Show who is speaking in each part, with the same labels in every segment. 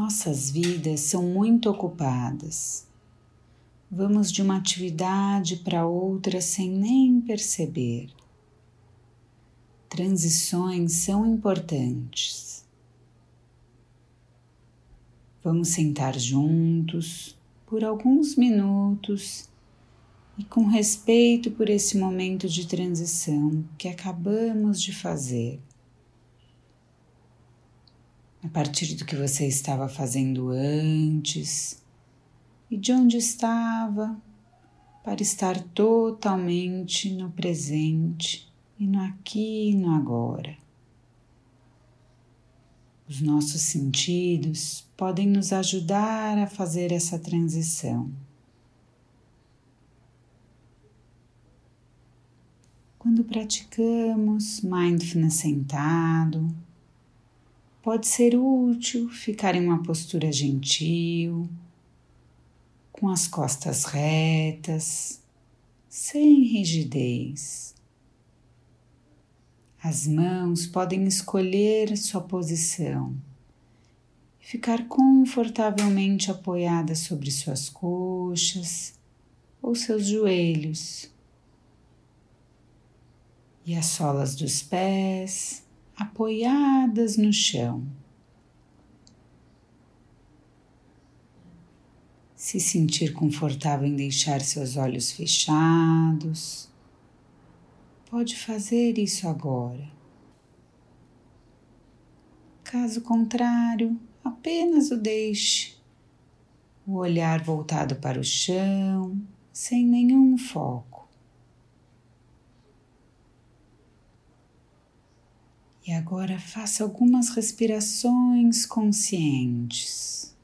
Speaker 1: Nossas vidas são muito ocupadas. Vamos de uma atividade para outra sem nem perceber. Transições são importantes. Vamos sentar juntos por alguns minutos e com respeito por esse momento de transição que acabamos de fazer a partir do que você estava fazendo antes e de onde estava, para estar totalmente no presente e no aqui e no agora. Os nossos sentidos podem nos ajudar a fazer essa transição. Quando praticamos mindfulness sentado, Pode ser útil ficar em uma postura gentil, com as costas retas, sem rigidez. As mãos podem escolher sua posição e ficar confortavelmente apoiadas sobre suas coxas ou seus joelhos. E as solas dos pés apoiadas no chão. Se sentir confortável em deixar seus olhos fechados, pode fazer isso agora. Caso contrário, apenas o deixe, o olhar voltado para o chão, sem nenhum foco. E agora faça algumas respirações conscientes.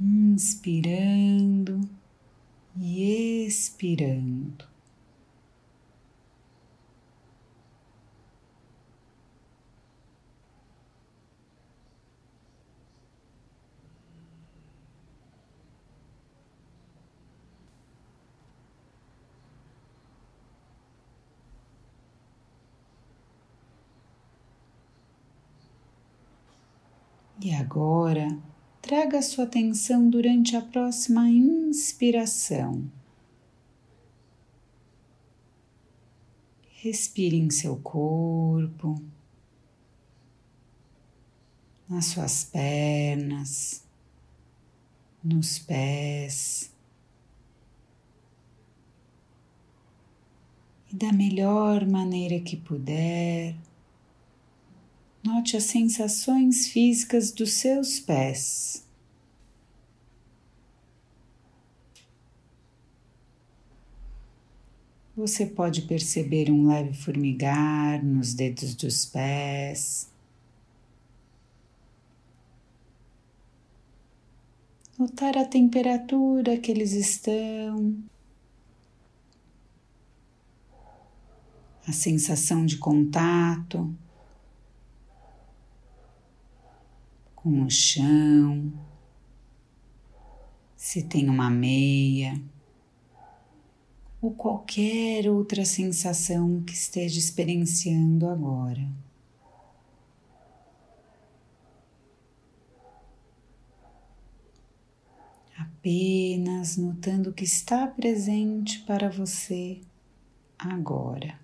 Speaker 1: Inspirando e expirando. E agora, traga sua atenção durante a próxima inspiração. Respire em seu corpo, nas suas pernas, nos pés. E da melhor maneira que puder, Note as sensações físicas dos seus pés. Você pode perceber um leve formigar nos dedos dos pés. Notar a temperatura que eles estão. A sensação de contato. Com o chão, se tem uma meia ou qualquer outra sensação que esteja experienciando agora. Apenas notando o que está presente para você agora.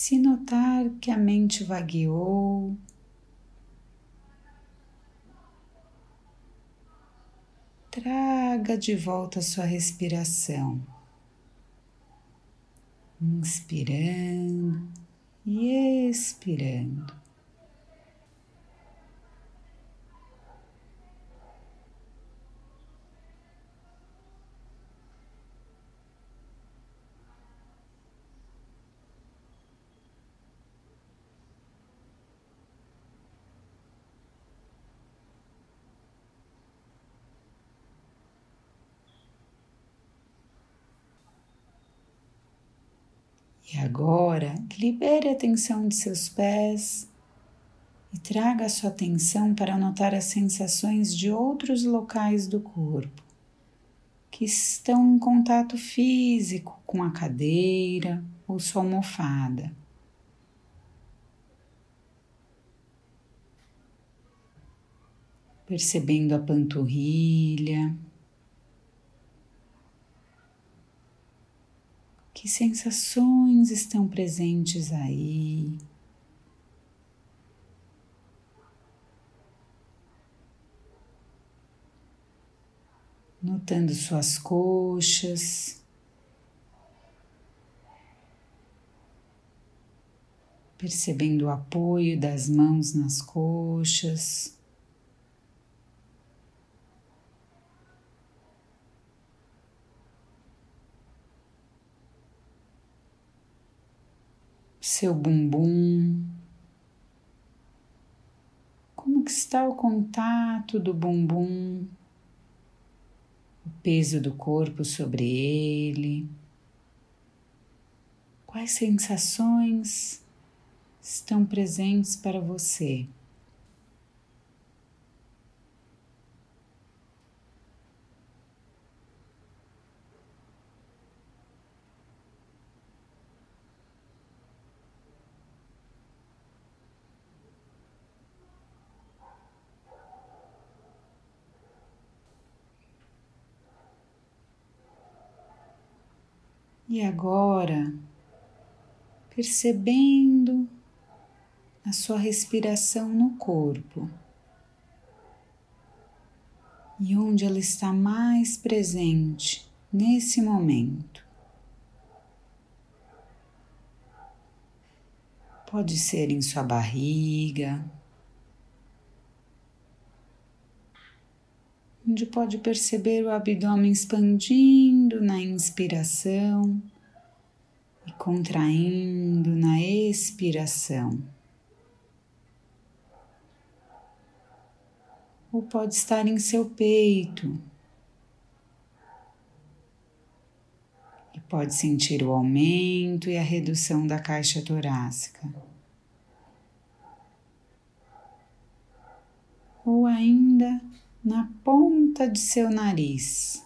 Speaker 1: Se notar que a mente vagueou, traga de volta a sua respiração, inspirando e expirando. E agora, libere a tensão de seus pés e traga a sua atenção para notar as sensações de outros locais do corpo que estão em contato físico com a cadeira ou sua almofada. Percebendo a panturrilha, que sensações estão presentes aí. notando suas coxas, percebendo o apoio das mãos nas coxas. Seu bumbum. Como que está o contato do bumbum o peso do corpo sobre ele. Quais sensações estão presentes para você? E agora, percebendo a sua respiração no corpo e onde ela está mais presente nesse momento. Pode ser em sua barriga, onde pode perceber o abdômen expandindo na inspiração e contraindo na expiração. Ou pode estar em seu peito. E pode sentir o aumento e a redução da caixa torácica. Ou ainda na ponta de seu nariz,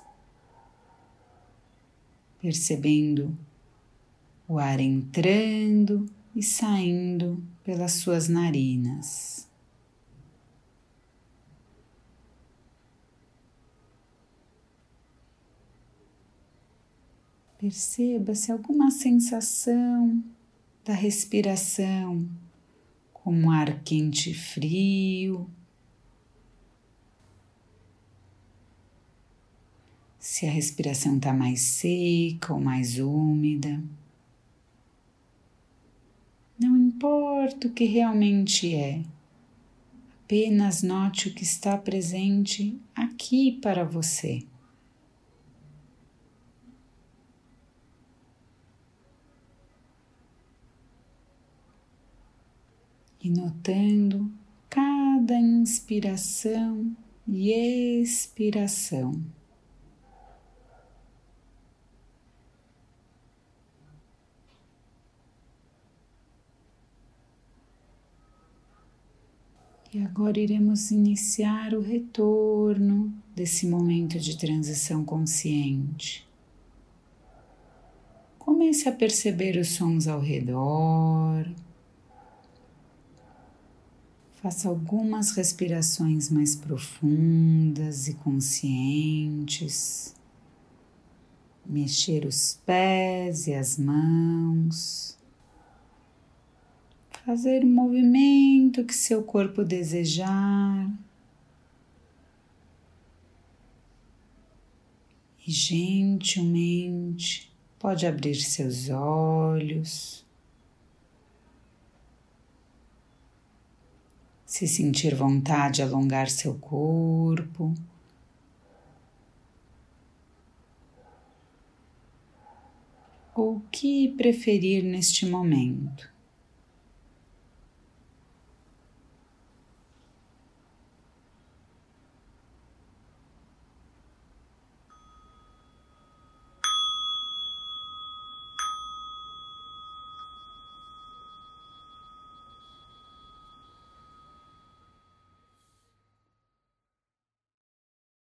Speaker 1: percebendo o ar entrando e saindo pelas suas narinas. Perceba se alguma sensação da respiração, como ar quente e frio, se a respiração está mais seca ou mais úmida. Não importa o que realmente é, apenas note o que está presente aqui para você. E notando cada inspiração e expiração. E agora iremos iniciar o retorno desse momento de transição consciente. Comece a perceber os sons ao redor. Faça algumas respirações mais profundas e conscientes. Mexer os pés e as mãos fazer o movimento que seu corpo desejar. E gentilmente pode abrir seus olhos. Se sentir vontade, alongar seu corpo. Ou o que preferir neste momento.